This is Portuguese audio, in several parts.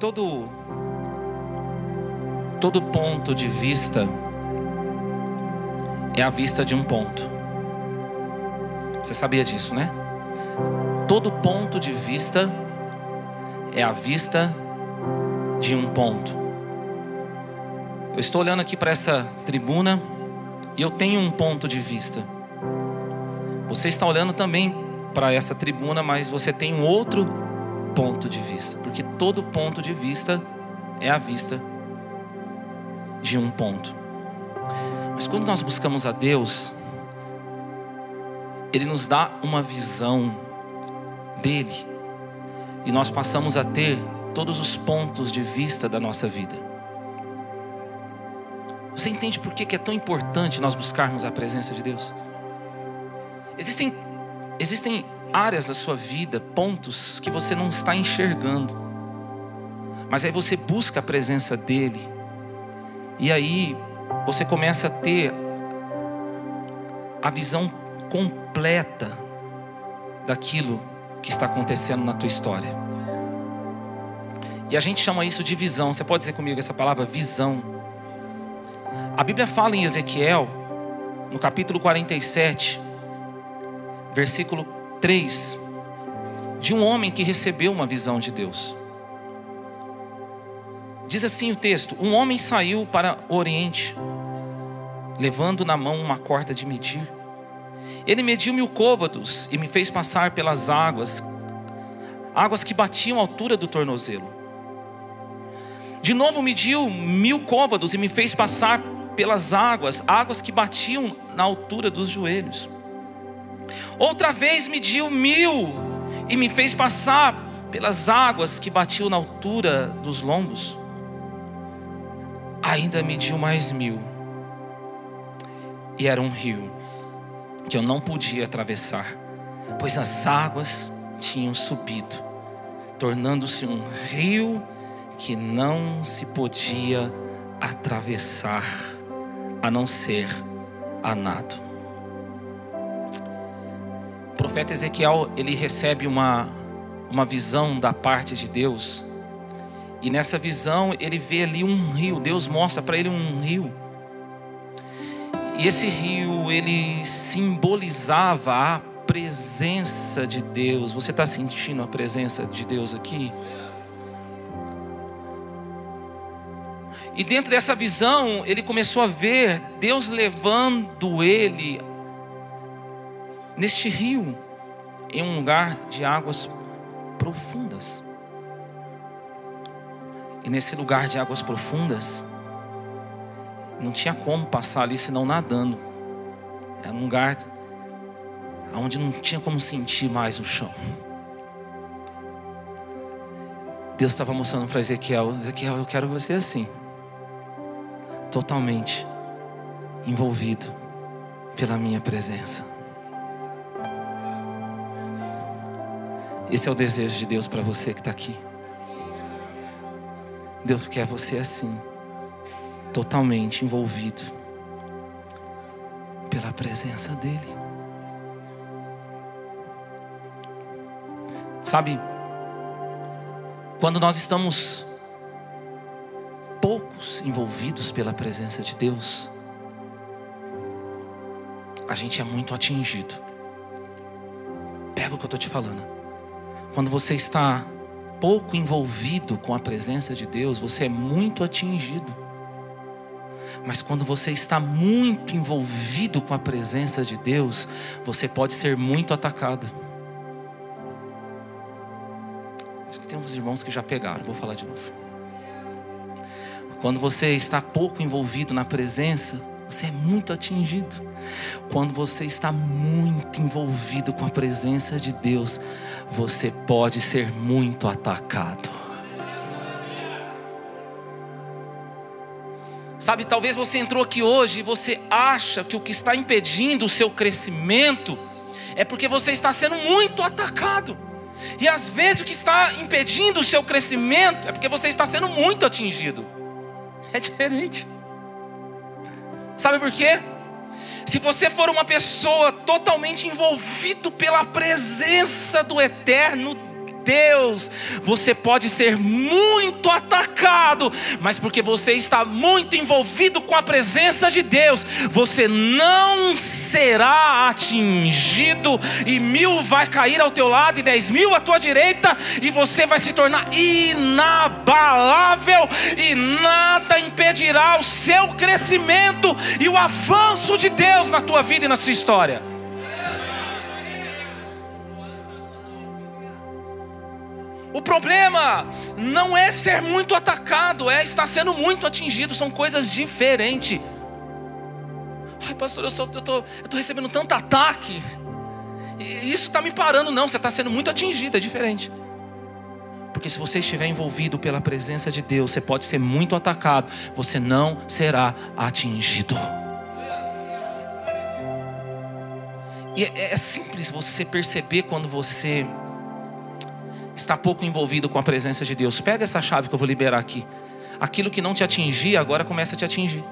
todo todo ponto de vista é a vista de um ponto. Você sabia disso, né? Todo ponto de vista é a vista de um ponto. Eu estou olhando aqui para essa tribuna e eu tenho um ponto de vista. Você está olhando também para essa tribuna, mas você tem um outro ponto de vista, porque todo ponto de vista é a vista de um ponto. Mas quando nós buscamos a Deus, Ele nos dá uma visão dele, e nós passamos a ter todos os pontos de vista da nossa vida. Você entende por que é tão importante nós buscarmos a presença de Deus? Existem, existem áreas da sua vida, pontos que você não está enxergando, mas aí você busca a presença dEle, e aí você começa a ter a visão completa daquilo que está acontecendo na tua história. E a gente chama isso de visão. Você pode dizer comigo essa palavra visão? A Bíblia fala em Ezequiel, no capítulo 47, versículo 3, de um homem que recebeu uma visão de Deus. Diz assim o texto: Um homem saiu para o Oriente, levando na mão uma corda de medir. Ele mediu mil côvados e me fez passar pelas águas, águas que batiam a altura do tornozelo. De novo mediu mil côvados e me fez passar pelas águas, águas que batiam na altura dos joelhos. Outra vez mediu mil e me fez passar pelas águas que batiam na altura dos lombos ainda mediu mais mil. E era um rio que eu não podia atravessar, pois as águas tinham subido, tornando-se um rio que não se podia atravessar, a não ser a nado. Profeta Ezequiel, ele recebe uma, uma visão da parte de Deus e nessa visão ele vê ali um rio, Deus mostra para ele um rio. E esse rio ele simbolizava a presença de Deus. Você está sentindo a presença de Deus aqui? E dentro dessa visão, ele começou a ver Deus levando ele neste rio, em um lugar de águas profundas. E nesse lugar de águas profundas, não tinha como passar ali senão nadando. Era um lugar onde não tinha como sentir mais o chão. Deus estava mostrando para Ezequiel: Ezequiel, eu quero você assim, totalmente envolvido pela minha presença. Esse é o desejo de Deus para você que está aqui. Deus quer você assim, totalmente envolvido pela presença dEle. Sabe, quando nós estamos poucos envolvidos pela presença de Deus, a gente é muito atingido. Pega o que eu estou te falando. Quando você está pouco envolvido com a presença de Deus, você é muito atingido. Mas quando você está muito envolvido com a presença de Deus, você pode ser muito atacado. Tem uns irmãos que já pegaram, vou falar de novo. Quando você está pouco envolvido na presença, você é muito atingido. Quando você está muito envolvido com a presença de Deus, você pode ser muito atacado. Sabe, talvez você entrou aqui hoje e você acha que o que está impedindo o seu crescimento é porque você está sendo muito atacado. E às vezes o que está impedindo o seu crescimento é porque você está sendo muito atingido. É diferente. Sabe por quê? Se você for uma pessoa totalmente envolvido pela presença do eterno Deus, você pode ser muito atacado, mas porque você está muito envolvido com a presença de Deus, você não será atingido, e mil vai cair ao teu lado e dez mil à tua direita, e você vai se tornar inabalável, e nada impedirá o seu crescimento e o avanço de Deus na tua vida e na sua história. O problema não é ser muito atacado, é estar sendo muito atingido, são coisas diferentes. Ai, pastor, eu estou recebendo tanto ataque, e isso está me parando, não, você está sendo muito atingido, é diferente. Porque se você estiver envolvido pela presença de Deus, você pode ser muito atacado, você não será atingido. E é, é simples você perceber quando você está pouco envolvido com a presença de Deus. Pega essa chave que eu vou liberar aqui. Aquilo que não te atingia agora começa a te atingir.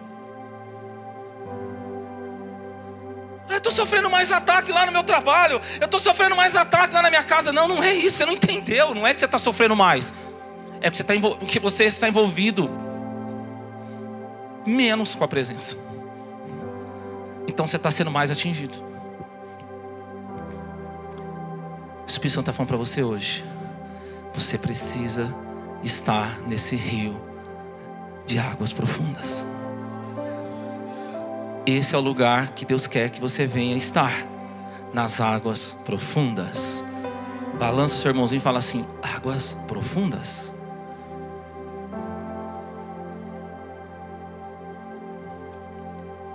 Eu estou sofrendo mais ataque lá no meu trabalho. Eu estou sofrendo mais ataque lá na minha casa. Não, não é isso. Você não entendeu. Não é que você está sofrendo mais. É que você, está que você está envolvido menos com a presença. Então você está sendo mais atingido. O Espírito Santo está falando para você hoje. Você precisa estar nesse rio de águas profundas. Esse é o lugar que Deus quer que você venha estar nas águas profundas. Balança o seu irmãozinho e fala assim: águas profundas.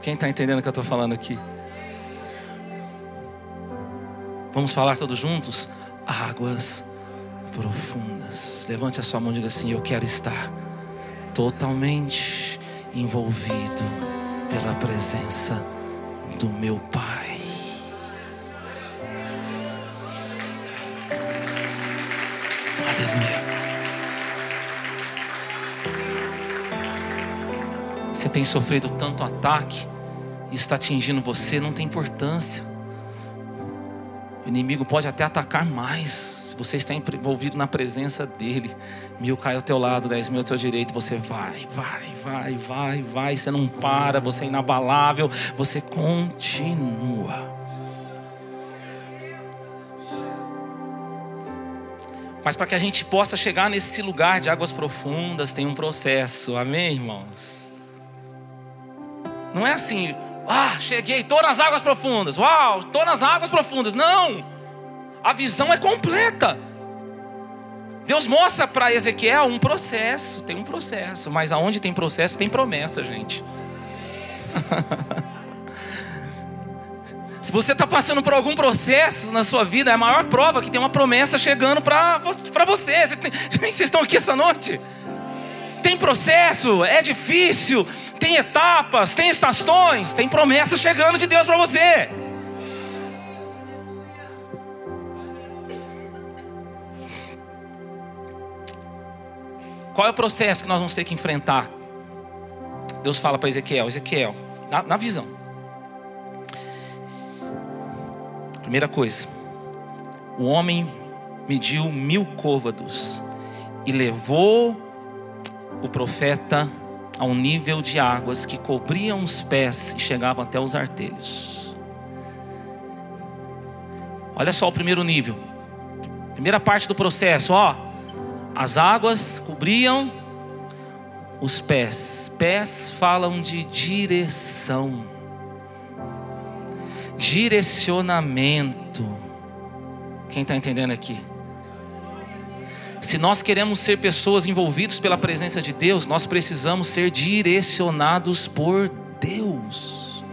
Quem está entendendo o que eu estou falando aqui? Vamos falar todos juntos? Águas profundas. Levante a sua mão e diga assim: Eu quero estar totalmente envolvido pela presença do meu Pai. Aleluia. Você tem sofrido tanto ataque, e está atingindo você, não tem importância. Inimigo pode até atacar mais. Se você está envolvido na presença dele, mil cai ao teu lado, dez mil ao teu direito, você vai, vai, vai, vai, vai. Você não para, você é inabalável, você continua. Mas para que a gente possa chegar nesse lugar de águas profundas, tem um processo, amém, irmãos? Não é assim, ah, cheguei, estou nas águas profundas. Uau, estou nas águas profundas. Não, a visão é completa. Deus mostra para Ezequiel um processo, tem um processo, mas aonde tem processo tem promessa, gente. Se você está passando por algum processo na sua vida, é a maior prova que tem uma promessa chegando para você. Vocês estão aqui essa noite? Tem processo, é difícil, tem etapas, tem estações, tem promessa chegando de Deus para você. Qual é o processo que nós vamos ter que enfrentar? Deus fala para Ezequiel: Ezequiel, na, na visão. Primeira coisa, o homem mediu mil côvados e levou o profeta a um nível de águas que cobriam os pés e chegavam até os artelhos. Olha só o primeiro nível. Primeira parte do processo, ó. As águas cobriam os pés. Pés falam de direção. Direcionamento. Quem está entendendo aqui? Se nós queremos ser pessoas envolvidas pela presença de Deus, nós precisamos ser direcionados por Deus.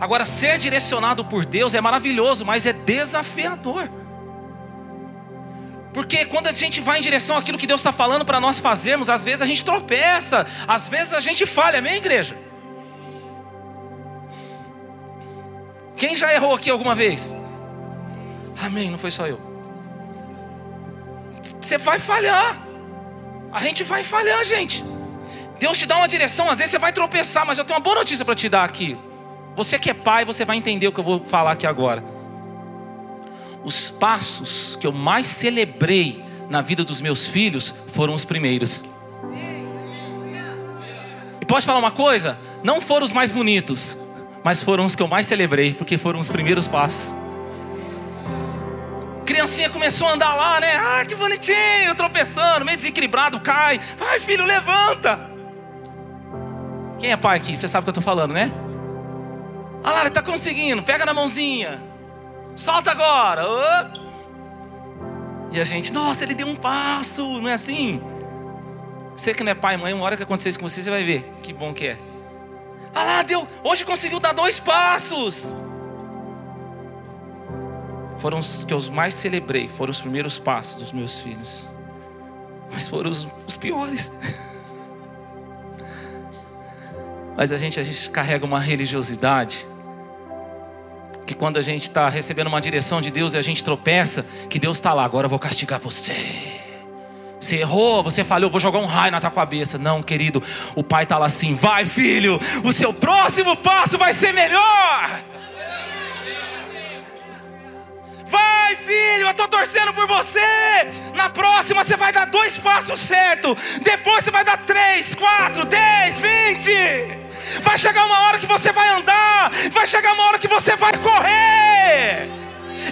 Agora, ser direcionado por Deus é maravilhoso, mas é desafiador. Porque quando a gente vai em direção àquilo que Deus está falando para nós fazermos, às vezes a gente tropeça, às vezes a gente falha, amém, igreja? Quem já errou aqui alguma vez? Amém, não foi só eu. Você vai falhar. A gente vai falhar, gente. Deus te dá uma direção, às vezes você vai tropeçar, mas eu tenho uma boa notícia para te dar aqui. Você que é pai, você vai entender o que eu vou falar aqui agora. os passos que eu mais celebrei na vida dos meus filhos foram os primeiros. E pode falar uma coisa? Não foram os mais bonitos, mas foram os que eu mais celebrei, porque foram os primeiros passos. Criancinha começou a andar lá, né? Ah, que bonitinho, tropeçando, meio desequilibrado, cai. Vai, filho, levanta. Quem é pai aqui? Você sabe o que eu estou falando, né? Ah lá, ele está conseguindo, pega na mãozinha. Solta agora. Oh. E a gente, nossa, ele deu um passo, não é assim? Você que não é pai e mãe, uma hora que acontecer isso com você, você vai ver que bom que é. Ah lá, deu, hoje conseguiu dar dois passos. Foram os que eu mais celebrei, foram os primeiros passos dos meus filhos. Mas foram os, os piores. Mas a gente, a gente carrega uma religiosidade que quando a gente está recebendo uma direção de Deus e a gente tropeça, que Deus está lá, agora eu vou castigar você. Você errou, você falhou, vou jogar um raio na tua cabeça. Não, querido, o pai está lá assim: vai, filho, o seu próximo passo vai ser melhor. Vai, filho, eu estou torcendo por você. Na próxima você vai dar dois passos certos. Depois você vai dar três, quatro, dez, vinte. Vai chegar uma hora que você vai andar, vai chegar uma hora que você vai correr.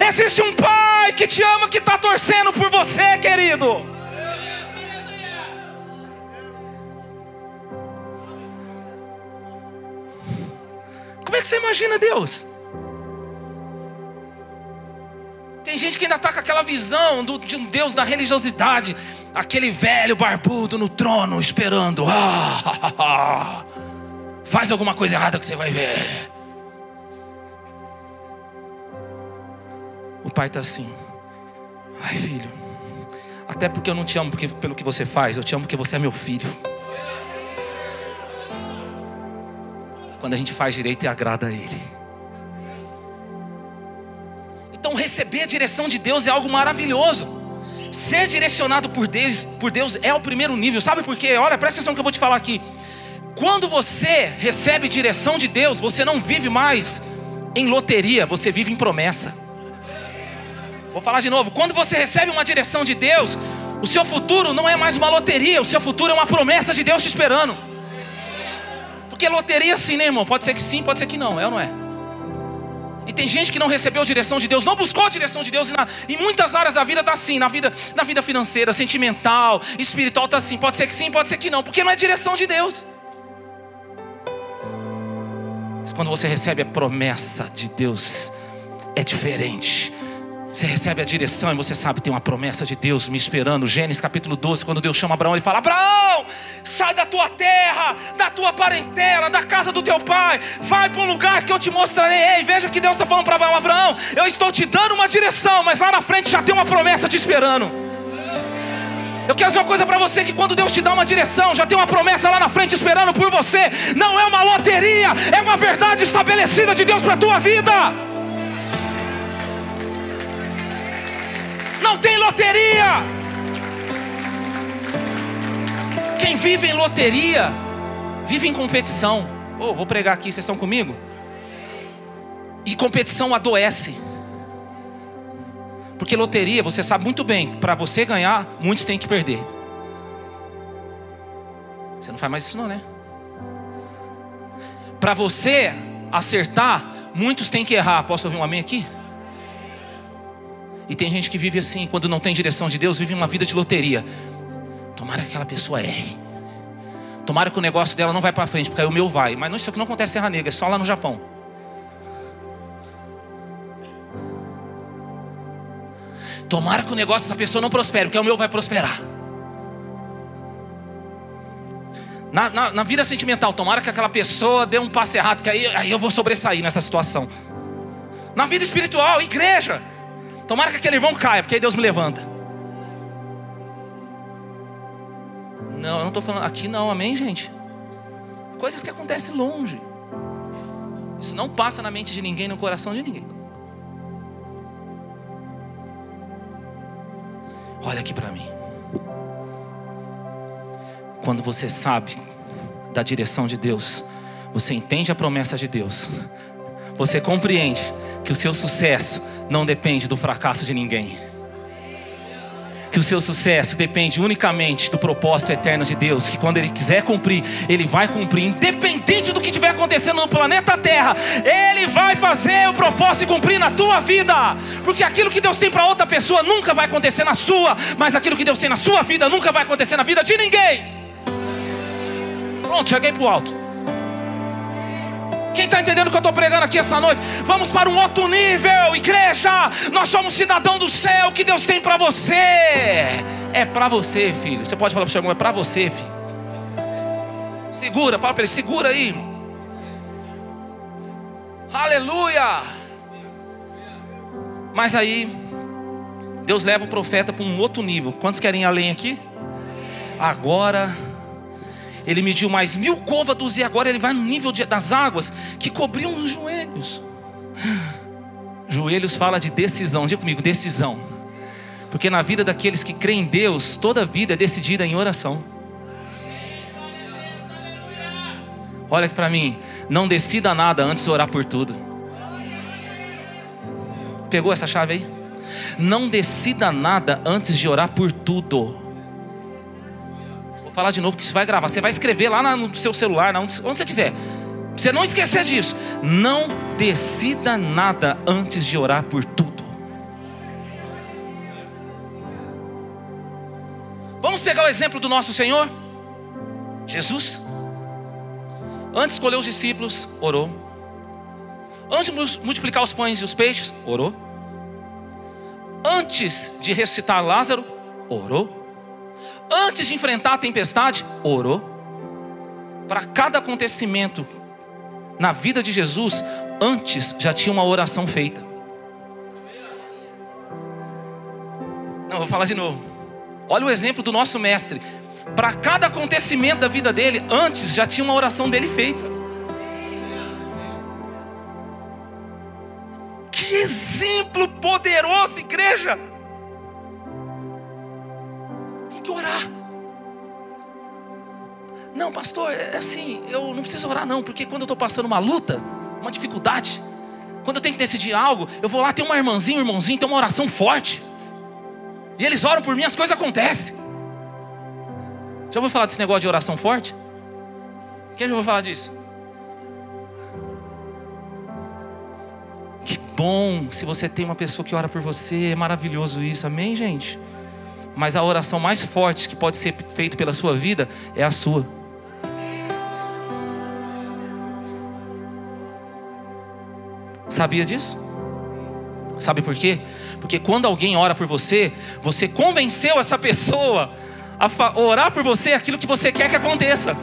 Existe um pai que te ama, que está torcendo por você, querido. Como é que você imagina Deus? Tem gente que ainda está com aquela visão do, de um Deus da religiosidade, aquele velho barbudo no trono esperando. Ah, Faz alguma coisa errada que você vai ver. O pai está assim. Ai, filho. Até porque eu não te amo porque, pelo que você faz, eu te amo porque você é meu filho. Quando a gente faz direito e agrada a Ele. Então, receber a direção de Deus é algo maravilhoso. Ser direcionado por Deus, por Deus é o primeiro nível. Sabe por quê? Olha, presta atenção que eu vou te falar aqui. Quando você recebe direção de Deus, você não vive mais em loteria, você vive em promessa. Vou falar de novo. Quando você recebe uma direção de Deus, o seu futuro não é mais uma loteria, o seu futuro é uma promessa de Deus te esperando. Porque loteria sim, né, irmão? Pode ser que sim, pode ser que não, é ou não é? E tem gente que não recebeu a direção de Deus, não buscou a direção de Deus, e na, em muitas áreas da vida está assim, na vida, na vida financeira, sentimental, espiritual está assim, pode ser que sim, pode ser que não, porque não é direção de Deus. Mas quando você recebe a promessa de Deus, é diferente. Você recebe a direção e você sabe, tem uma promessa de Deus me esperando. Gênesis capítulo 12, quando Deus chama Abraão, ele fala: Abraão, sai da tua terra, da tua parentela, da casa do teu pai, vai para um lugar que eu te mostrarei. Ei, veja que Deus está falando para Abraão: Abraão, eu estou te dando uma direção, mas lá na frente já tem uma promessa te esperando. Eu quero dizer uma coisa para você: que quando Deus te dá uma direção, já tem uma promessa lá na frente esperando por você. Não é uma loteria, é uma verdade estabelecida de Deus para tua vida. Não tem loteria. Quem vive em loteria, vive em competição. Oh, vou pregar aqui, vocês estão comigo? E competição adoece. Porque loteria, você sabe muito bem, para você ganhar, muitos têm que perder. Você não faz mais isso não, né? Para você acertar, muitos têm que errar. Posso ouvir um amém aqui? E tem gente que vive assim, quando não tem direção de Deus, vive uma vida de loteria. Tomara que aquela pessoa erre. Tomara que o negócio dela não vai para frente, porque aí o meu vai. Mas isso aqui não acontece em Serra Negra, é só lá no Japão. Tomara que o negócio dessa pessoa não prospere, porque o meu vai prosperar. Na, na, na, vida sentimental, tomara que aquela pessoa dê um passo errado, porque aí, aí eu vou sobressair nessa situação. Na vida espiritual, igreja, tomara que aquele irmão caia, porque aí Deus me levanta. Não, eu não estou falando aqui, não, amém, gente? Coisas que acontecem longe. Isso não passa na mente de ninguém, no coração de ninguém. Olha aqui para mim. Quando você sabe da direção de Deus, você entende a promessa de Deus, você compreende que o seu sucesso não depende do fracasso de ninguém. Que o seu sucesso depende unicamente do propósito eterno de Deus, que quando Ele quiser cumprir, Ele vai cumprir, independente do que estiver acontecendo no planeta Terra, Ele vai fazer o propósito e cumprir na tua vida, porque aquilo que Deus tem para outra pessoa nunca vai acontecer na sua, mas aquilo que Deus tem na sua vida nunca vai acontecer na vida de ninguém. Pronto, cheguei para o alto. Quem está entendendo o que eu estou pregando aqui essa noite? Vamos para um outro nível, igreja. Nós somos cidadão do céu que Deus tem para você. É para você, filho. Você pode falar para o seu irmão, é para você, filho. Segura, fala para ele, segura aí. Aleluia. Mas aí, Deus leva o profeta para um outro nível. Quantos querem ir além aqui? Agora ele mediu mais mil côvados e agora ele vai no nível de, das águas que cobriam os joelhos. Joelhos fala de decisão, diga comigo, decisão. Porque na vida daqueles que creem em Deus, toda vida é decidida em oração. Olha para mim, não decida nada antes de orar por tudo. Pegou essa chave aí? Não decida nada antes de orar por tudo falar de novo, que isso vai gravar. Você vai escrever lá no seu celular, onde você quiser. Você não esquecer disso. Não decida nada antes de orar por tudo. Vamos pegar o exemplo do nosso Senhor Jesus. Antes de escolher os discípulos, orou. Antes de multiplicar os pães e os peixes, orou. Antes de ressuscitar Lázaro, orou. Antes de enfrentar a tempestade, orou. Para cada acontecimento na vida de Jesus, antes já tinha uma oração feita. Não, vou falar de novo. Olha o exemplo do nosso mestre. Para cada acontecimento da vida dele, antes já tinha uma oração dele feita. Que exemplo poderoso, igreja! Orar. Não, pastor, é assim, eu não preciso orar não, porque quando eu estou passando uma luta, uma dificuldade, quando eu tenho que decidir algo, eu vou lá, tem uma irmãzinha, um irmãozinho, tem uma oração forte. E eles oram por mim, as coisas acontecem. Já ouviu falar desse negócio de oração forte? Quem já ouviu falar disso? Que bom se você tem uma pessoa que ora por você, é maravilhoso isso, amém, gente? Mas a oração mais forte que pode ser feita pela sua vida é a sua. Sabia disso? Sabe por quê? Porque quando alguém ora por você, você convenceu essa pessoa a orar por você aquilo que você quer que aconteça.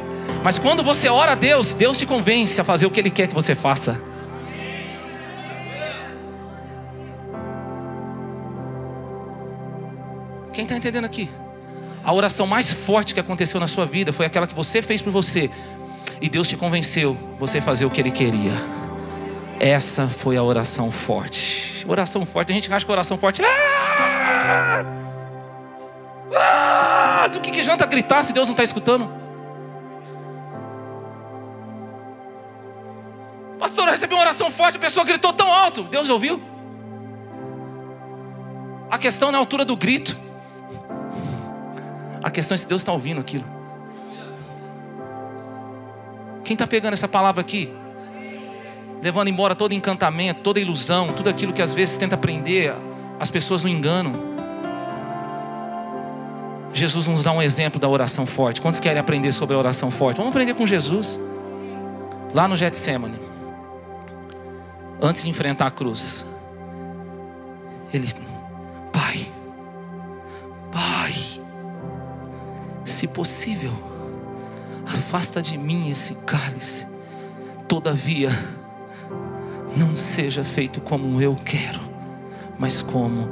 Mas quando você ora a Deus, Deus te convence a fazer o que Ele quer que você faça. Quem está entendendo aqui? A oração mais forte que aconteceu na sua vida foi aquela que você fez por você. E Deus te convenceu você fazer o que Ele queria. Essa foi a oração forte. Oração forte, a gente acha que oração forte. Ah! Ah! Do que, que janta gritar se Deus não está escutando? Pastor, eu recebi uma oração forte, a pessoa gritou tão alto. Deus ouviu? A questão na altura do grito. A questão é se Deus está ouvindo aquilo. Quem está pegando essa palavra aqui? Levando embora todo encantamento, toda ilusão, tudo aquilo que às vezes tenta prender as pessoas no engano. Jesus nos dá um exemplo da oração forte. Quantos querem aprender sobre a oração forte? Vamos aprender com Jesus. Lá no Getsemane. Antes de enfrentar a cruz. Se possível, afasta de mim esse cálice. Todavia, não seja feito como eu quero, mas como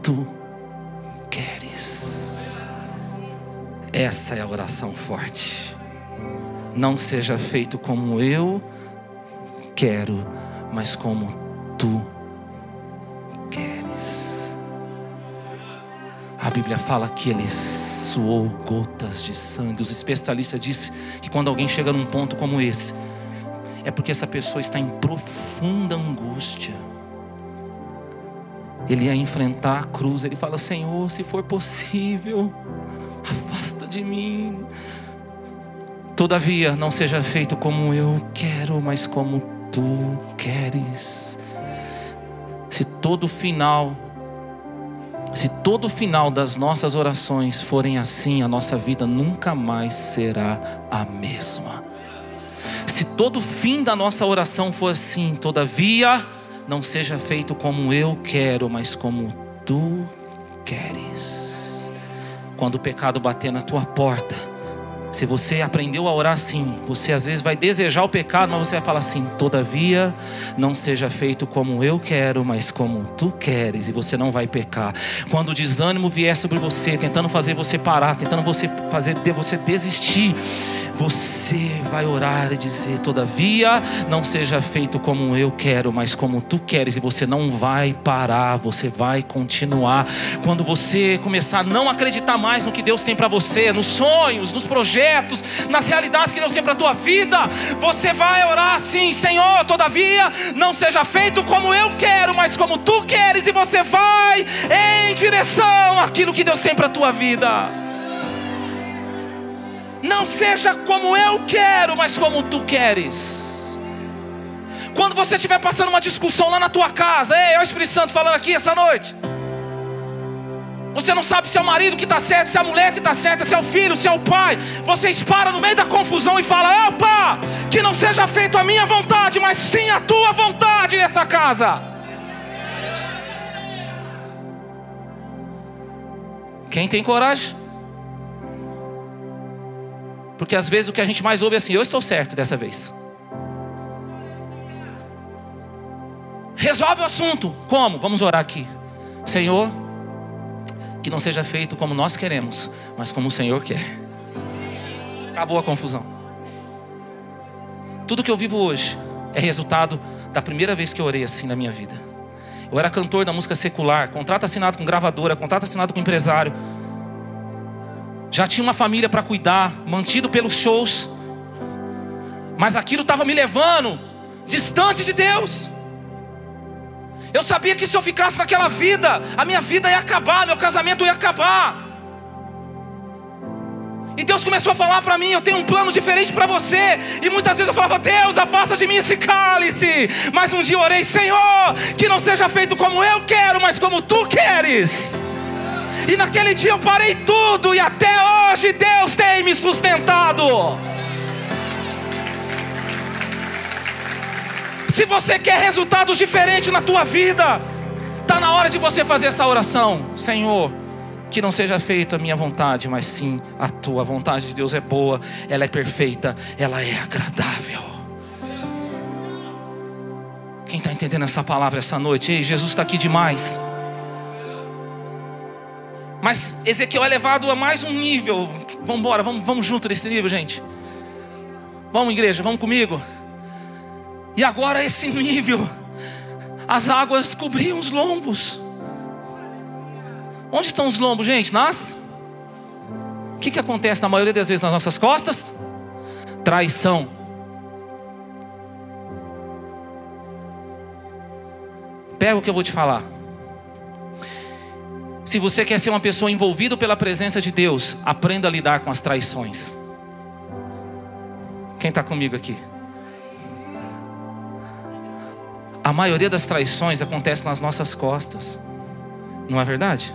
tu queres. Essa é a oração forte. Não seja feito como eu quero, mas como tu queres. A Bíblia fala que eles suou gotas de sangue. Os especialistas dizem que quando alguém chega num ponto como esse, é porque essa pessoa está em profunda angústia. ele ia enfrentar a cruz. Ele fala: Senhor, se for possível, afasta de mim. Todavia, não seja feito como eu quero, mas como tu queres. Se todo final, se todo final das nossas orações forem assim, a nossa vida nunca mais será a mesma. Se todo fim da nossa oração for assim, todavia, não seja feito como eu quero, mas como tu queres. Quando o pecado bater na tua porta, se você aprendeu a orar assim, você às vezes vai desejar o pecado, mas você vai falar assim: todavia, não seja feito como eu quero, mas como tu queres, e você não vai pecar. Quando o desânimo vier sobre você, tentando fazer você parar, tentando você fazer você desistir, você vai orar e dizer: Todavia, não seja feito como eu quero, mas como tu queres, e você não vai parar, você vai continuar. Quando você começar a não acreditar mais no que Deus tem para você, nos sonhos, nos projetos, nas realidades que Deus tem para a tua vida, você vai orar assim: Senhor, todavia, não seja feito como eu quero, mas como tu queres, e você vai em direção àquilo que Deus tem para a tua vida. Não seja como eu quero, mas como tu queres. Quando você estiver passando uma discussão lá na tua casa, ei, é o Espírito Santo falando aqui essa noite. Você não sabe se é o marido que está certo, se é a mulher que está certa, se é o filho, se é o pai. Vocês param no meio da confusão e falam: Opa, que não seja feito a minha vontade, mas sim a tua vontade nessa casa. Quem tem coragem? Porque às vezes o que a gente mais ouve é assim: eu estou certo dessa vez. Resolve o assunto. Como? Vamos orar aqui. Senhor, que não seja feito como nós queremos, mas como o Senhor quer. Acabou a confusão. Tudo que eu vivo hoje é resultado da primeira vez que eu orei assim na minha vida. Eu era cantor da música secular, contrato assinado com gravadora, contrato assinado com empresário já tinha uma família para cuidar, mantido pelos shows, mas aquilo estava me levando distante de Deus. Eu sabia que se eu ficasse naquela vida, a minha vida ia acabar, meu casamento ia acabar. E Deus começou a falar para mim: Eu tenho um plano diferente para você. E muitas vezes eu falava: Deus, afasta de mim esse cálice. Mas um dia eu orei: Senhor, que não seja feito como eu quero, mas como tu queres. E naquele dia eu parei tudo, e até hoje Deus tem me sustentado. Se você quer resultados diferentes na tua vida, está na hora de você fazer essa oração: Senhor, que não seja feita a minha vontade, mas sim a tua vontade de Deus é boa, ela é perfeita, ela é agradável. Quem está entendendo essa palavra essa noite? Ei, Jesus está aqui demais. Mas Ezequiel é levado a mais um nível. Vamos embora, vamos, vamos junto nesse nível, gente. Vamos, igreja, vamos comigo. E agora esse nível, as águas cobriam os lombos. Onde estão os lombos, gente? Nas? O que, que acontece na maioria das vezes nas nossas costas? Traição. Pega o que eu vou te falar. Se você quer ser uma pessoa envolvida pela presença de Deus, aprenda a lidar com as traições. Quem está comigo aqui? A maioria das traições acontece nas nossas costas, não é verdade?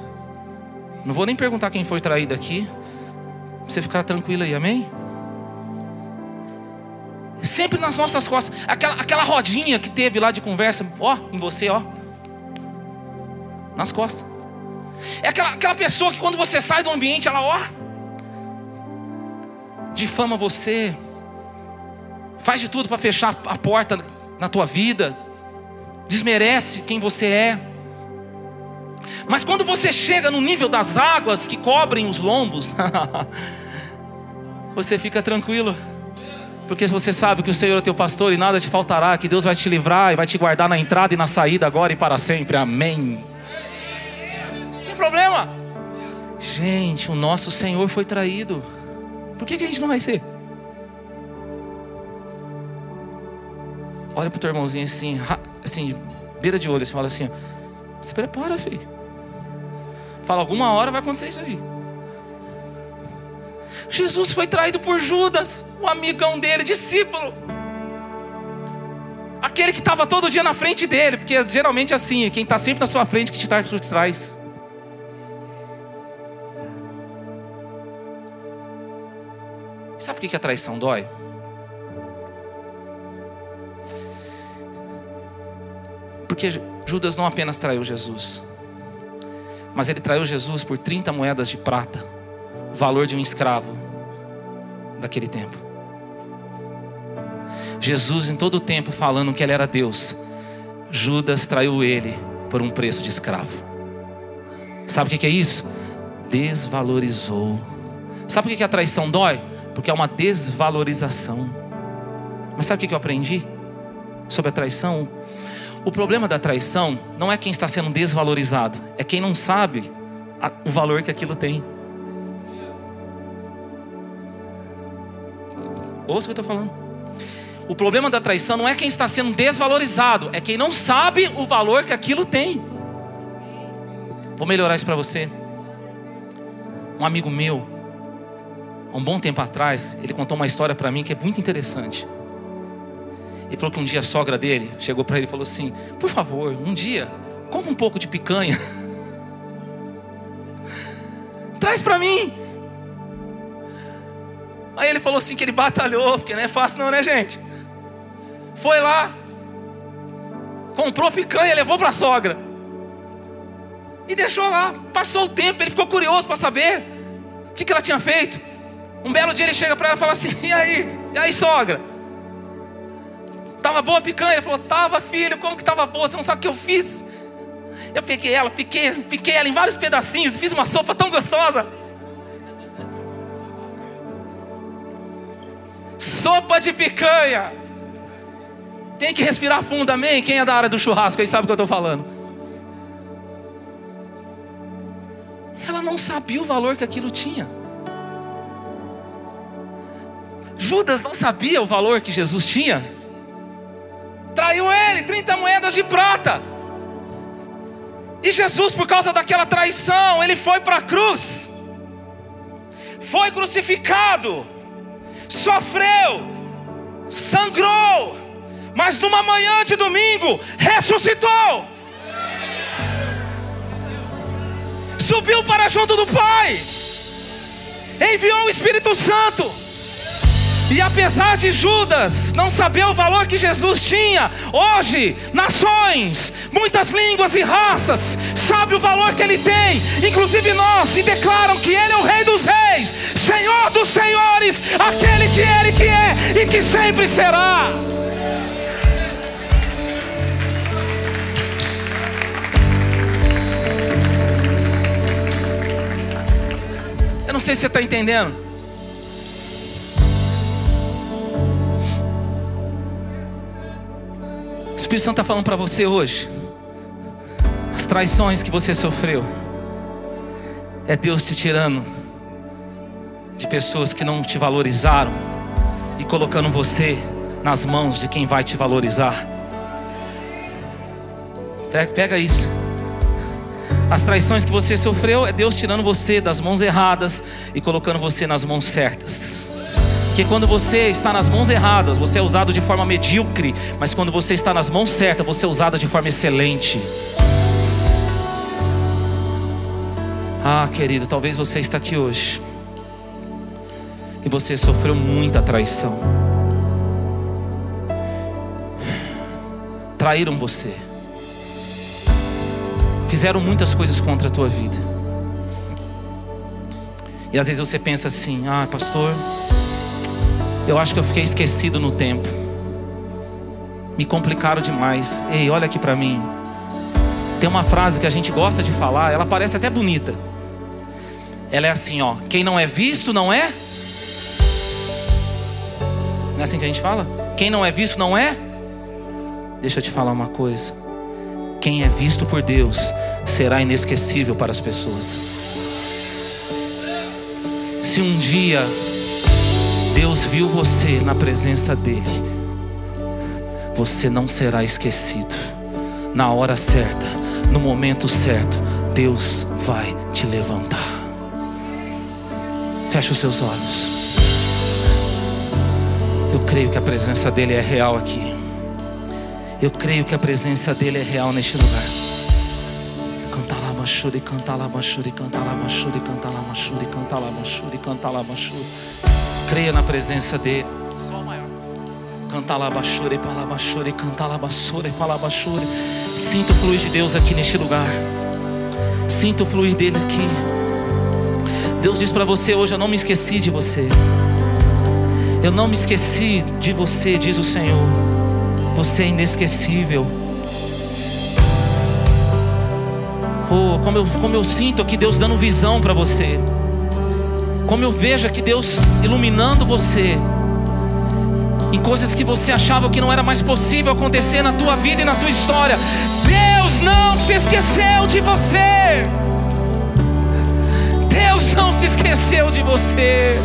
Não vou nem perguntar quem foi traído aqui, você ficar tranquilo aí, amém? Sempre nas nossas costas, aquela, aquela rodinha que teve lá de conversa, ó, em você, ó, nas costas. É aquela, aquela pessoa que quando você sai do ambiente, ela ó, difama você, faz de tudo para fechar a porta na tua vida, desmerece quem você é. Mas quando você chega no nível das águas que cobrem os lombos, você fica tranquilo. Porque você sabe que o Senhor é teu pastor e nada te faltará, que Deus vai te livrar e vai te guardar na entrada e na saída agora e para sempre. Amém tem problema. Gente, o nosso Senhor foi traído. Por que, que a gente não vai ser? Olha para o teu irmãozinho assim, assim, beira de olho, você fala assim: Se prepara, filho. Fala, alguma hora vai acontecer isso aí. Jesus foi traído por Judas, o amigão dele, discípulo. Aquele que estava todo dia na frente dele, porque geralmente é assim, quem está sempre na sua frente que te traz por trás. Sabe por que a traição dói? Porque Judas não apenas traiu Jesus, mas ele traiu Jesus por 30 moedas de prata, valor de um escravo daquele tempo. Jesus, em todo o tempo, falando que ele era Deus, Judas traiu ele por um preço de escravo. Sabe o que é isso? Desvalorizou. Sabe por que a traição dói? Porque é uma desvalorização. Mas sabe o que eu aprendi sobre a traição? O problema da traição não é quem está sendo desvalorizado, é quem não sabe o valor que aquilo tem. Ouça o que eu estou falando. O problema da traição não é quem está sendo desvalorizado, é quem não sabe o valor que aquilo tem. Vou melhorar isso para você. Um amigo meu, há um bom tempo atrás, ele contou uma história para mim que é muito interessante. Ele falou que um dia a sogra dele chegou para ele e falou assim: Por favor, um dia, compra um pouco de picanha. Traz para mim. Aí ele falou assim que ele batalhou, porque não é fácil não, né, gente? Foi lá, comprou picanha, levou para a sogra. E deixou lá. Passou o tempo, ele ficou curioso para saber o que, que ela tinha feito. Um belo dia ele chega para ela e fala assim: E aí? E aí, sogra? Tava boa a picanha? Ele falou: Tava, filho, como que tava boa? Você não sabe o que eu fiz? Eu peguei ela, piquei, piquei ela em vários pedacinhos, fiz uma sopa tão gostosa. Sopa de picanha. Tem que respirar fundo, amém? Quem é da área do churrasco aí sabe o que eu estou falando. Ela não sabia o valor que aquilo tinha. Judas não sabia o valor que Jesus tinha traiu ele, 30 moedas de prata. E Jesus, por causa daquela traição, ele foi para a cruz, foi crucificado, sofreu, sangrou, mas numa manhã de domingo ressuscitou, subiu para junto do Pai, enviou o Espírito Santo e apesar de Judas não saber o valor que Jesus tinha, hoje, nações, muitas línguas e raças, sabe o valor que ele tem, inclusive nós, e declaram que ele é o Rei dos Reis, Senhor dos Senhores, aquele que ele que é e que sempre será. Eu não sei se você está entendendo. Espírito Santo está falando para você hoje. As traições que você sofreu. É Deus te tirando de pessoas que não te valorizaram e colocando você nas mãos de quem vai te valorizar. Pega isso. As traições que você sofreu é Deus tirando você das mãos erradas e colocando você nas mãos certas. Porque quando você está nas mãos erradas, você é usado de forma medíocre, mas quando você está nas mãos certas, você é usado de forma excelente. Ah, querido, talvez você está aqui hoje e você sofreu muita traição. Traíram você. Fizeram muitas coisas contra a tua vida. E às vezes você pensa assim: "Ah, pastor, eu acho que eu fiquei esquecido no tempo. Me complicaram demais. Ei, olha aqui para mim. Tem uma frase que a gente gosta de falar, ela parece até bonita. Ela é assim, ó: quem não é visto não é? Não é assim que a gente fala? Quem não é visto não é? Deixa eu te falar uma coisa. Quem é visto por Deus será inesquecível para as pessoas. Se um dia Deus viu você na presença dEle, você não será esquecido. Na hora certa, no momento certo, Deus vai te levantar. Feche os seus olhos. Eu creio que a presença dEle é real aqui. Eu creio que a presença dEle é real neste lugar. Canta lá, machuri, canta lá, machuri, canta lá, machuri, canta lá, machuri, canta lá, machuri, canta lá, machuri. Creia na presença dEle. Canta lá, bachuri, palabachuri, canta lá, basuri, palabachuri. Sinto o fluir de Deus aqui neste lugar. Sinto o fluir dele aqui. Deus diz para você hoje: Eu não me esqueci de você. Eu não me esqueci de você, diz o Senhor. Você é inesquecível. Oh, como eu, como eu sinto aqui Deus dando visão para você. Como eu vejo aqui Deus iluminando você em coisas que você achava que não era mais possível acontecer na tua vida e na tua história. Deus não se esqueceu de você. Deus não se esqueceu de você.